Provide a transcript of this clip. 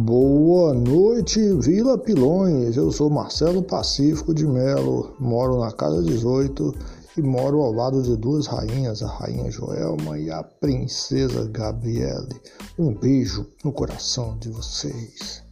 Boa noite, Vila Pilões. Eu sou Marcelo Pacífico de Melo, moro na Casa 18 e moro ao lado de duas rainhas, a rainha Joelma e a princesa Gabriele. Um beijo no coração de vocês.